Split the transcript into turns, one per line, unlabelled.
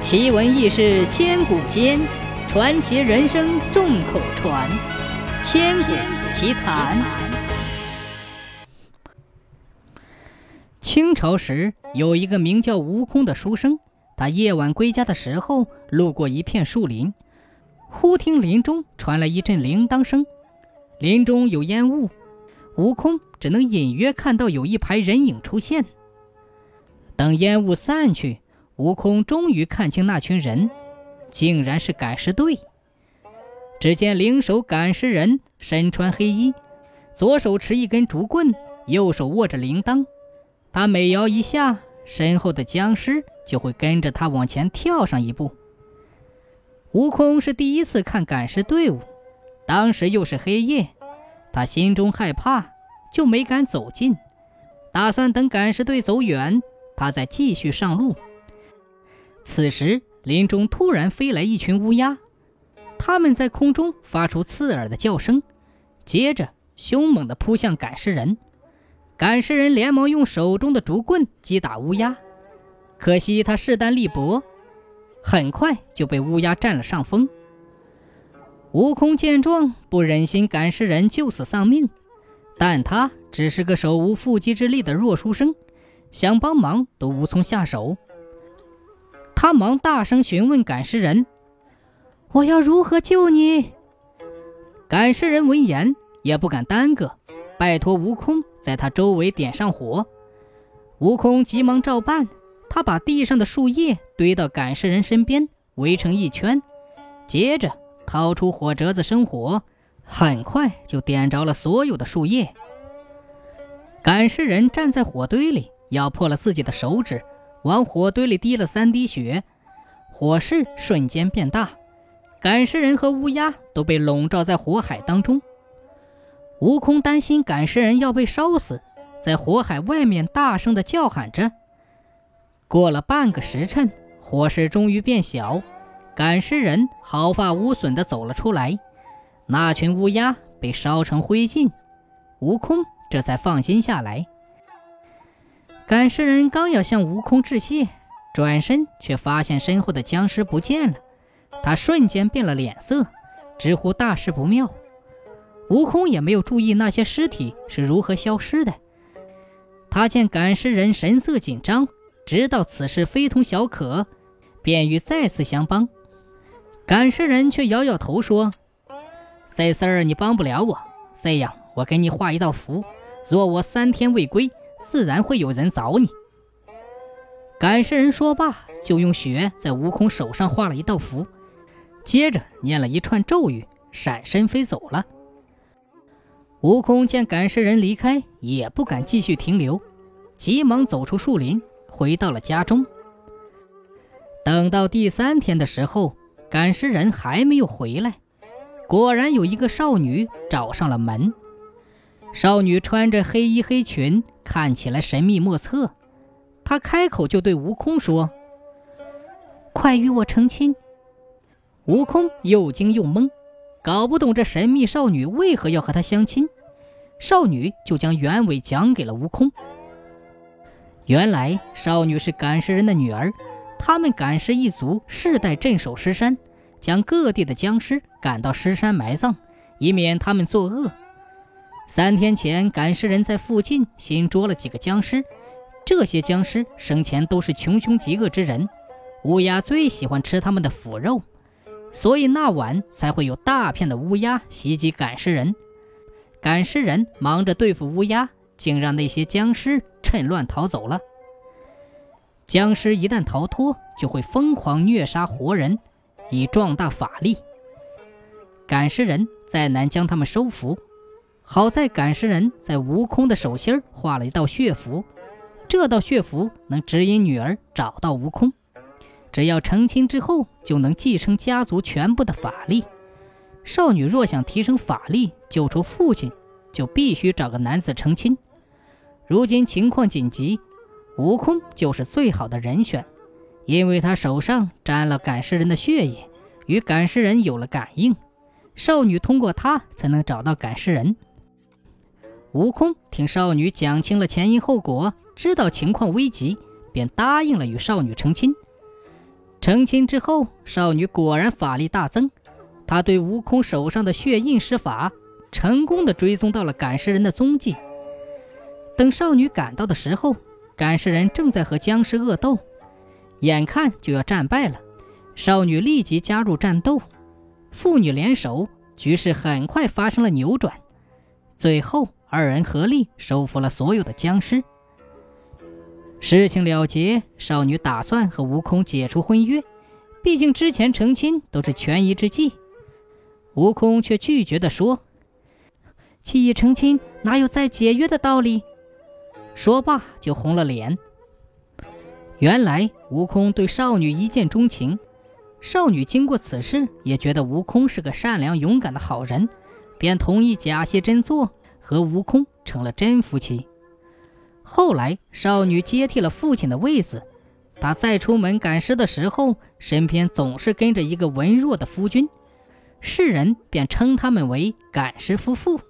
奇闻异事千古间，传奇人生众口传。千古奇谈。清朝时，有一个名叫悟空的书生，他夜晚归家的时候，路过一片树林，忽听林中传来一阵铃铛声，林中有烟雾，悟空只能隐约看到有一排人影出现。等烟雾散去。悟空终于看清那群人，竟然是赶尸队。只见灵手赶尸人身穿黑衣，左手持一根竹棍，右手握着铃铛。他每摇一下，身后的僵尸就会跟着他往前跳上一步。悟空是第一次看赶尸队伍，当时又是黑夜，他心中害怕，就没敢走近，打算等赶尸队走远，他再继续上路。此时，林中突然飞来一群乌鸦，它们在空中发出刺耳的叫声，接着凶猛地扑向赶尸人。赶尸人连忙用手中的竹棍击打乌鸦，可惜他势单力薄，很快就被乌鸦占了上风。悟空见状，不忍心赶尸人就此丧命，但他只是个手无缚鸡之力的弱书生，想帮忙都无从下手。他忙大声询问赶尸人：“我要如何救你？”赶尸人闻言也不敢耽搁，拜托悟空在他周围点上火。悟空急忙照办，他把地上的树叶堆到赶尸人身边，围成一圈，接着掏出火折子生火，很快就点着了所有的树叶。赶尸人站在火堆里，咬破了自己的手指。往火堆里滴了三滴血，火势瞬间变大，赶尸人和乌鸦都被笼罩在火海当中。悟空担心赶尸人要被烧死，在火海外面大声地叫喊着。过了半个时辰，火势终于变小，赶尸人毫发无损地走了出来，那群乌鸦被烧成灰烬，悟空这才放心下来。赶尸人刚要向悟空致谢，转身却发现身后的僵尸不见了。他瞬间变了脸色，直呼大事不妙。悟空也没有注意那些尸体是如何消失的。他见赶尸人神色紧张，知道此事非同小可，便欲再次相帮。赶尸人却摇摇头说：“这事儿你帮不了我。这样，我给你画一道符，若我三天未归。”自然会有人找你。赶尸人说罢，就用血在悟空手上画了一道符，接着念了一串咒语，闪身飞走了。悟空见赶尸人离开，也不敢继续停留，急忙走出树林，回到了家中。等到第三天的时候，赶尸人还没有回来，果然有一个少女找上了门。少女穿着黑衣黑裙，看起来神秘莫测。她开口就对悟空说：“快与我成亲。”悟空又惊又懵，搞不懂这神秘少女为何要和他相亲。少女就将原委讲给了悟空。原来少女是赶尸人的女儿，他们赶尸一族世代镇守尸山，将各地的僵尸赶到尸山埋葬，以免他们作恶。三天前，赶尸人在附近新捉了几个僵尸。这些僵尸生前都是穷凶极恶之人，乌鸦最喜欢吃他们的腐肉，所以那晚才会有大片的乌鸦袭击赶尸人。赶尸人忙着对付乌鸦，竟让那些僵尸趁乱逃走了。僵尸一旦逃脱，就会疯狂虐杀活人，以壮大法力。赶尸人再难将他们收服。好在赶尸人在悟空的手心画了一道血符，这道血符能指引女儿找到悟空。只要成亲之后，就能继承家族全部的法力。少女若想提升法力，救出父亲，就必须找个男子成亲。如今情况紧急，悟空就是最好的人选，因为他手上沾了赶尸人的血液，与赶尸人有了感应。少女通过他才能找到赶尸人。悟空听少女讲清了前因后果，知道情况危急，便答应了与少女成亲。成亲之后，少女果然法力大增。她对悟空手上的血印施法，成功的追踪到了赶尸人的踪迹。等少女赶到的时候，赶尸人正在和僵尸恶斗，眼看就要战败了。少女立即加入战斗，父女联手，局势很快发生了扭转。最后，二人合力收服了所有的僵尸。事情了结，少女打算和悟空解除婚约，毕竟之前成亲都是权宜之计。悟空却拒绝地说：“既已成亲，哪有再解约的道理？”说罢就红了脸。原来悟空对少女一见钟情，少女经过此事也觉得悟空是个善良勇敢的好人，便同意假戏真做，和悟空成了真夫妻。后来，少女接替了父亲的位子。她再出门赶尸的时候，身边总是跟着一个文弱的夫君，世人便称他们为赶尸夫妇。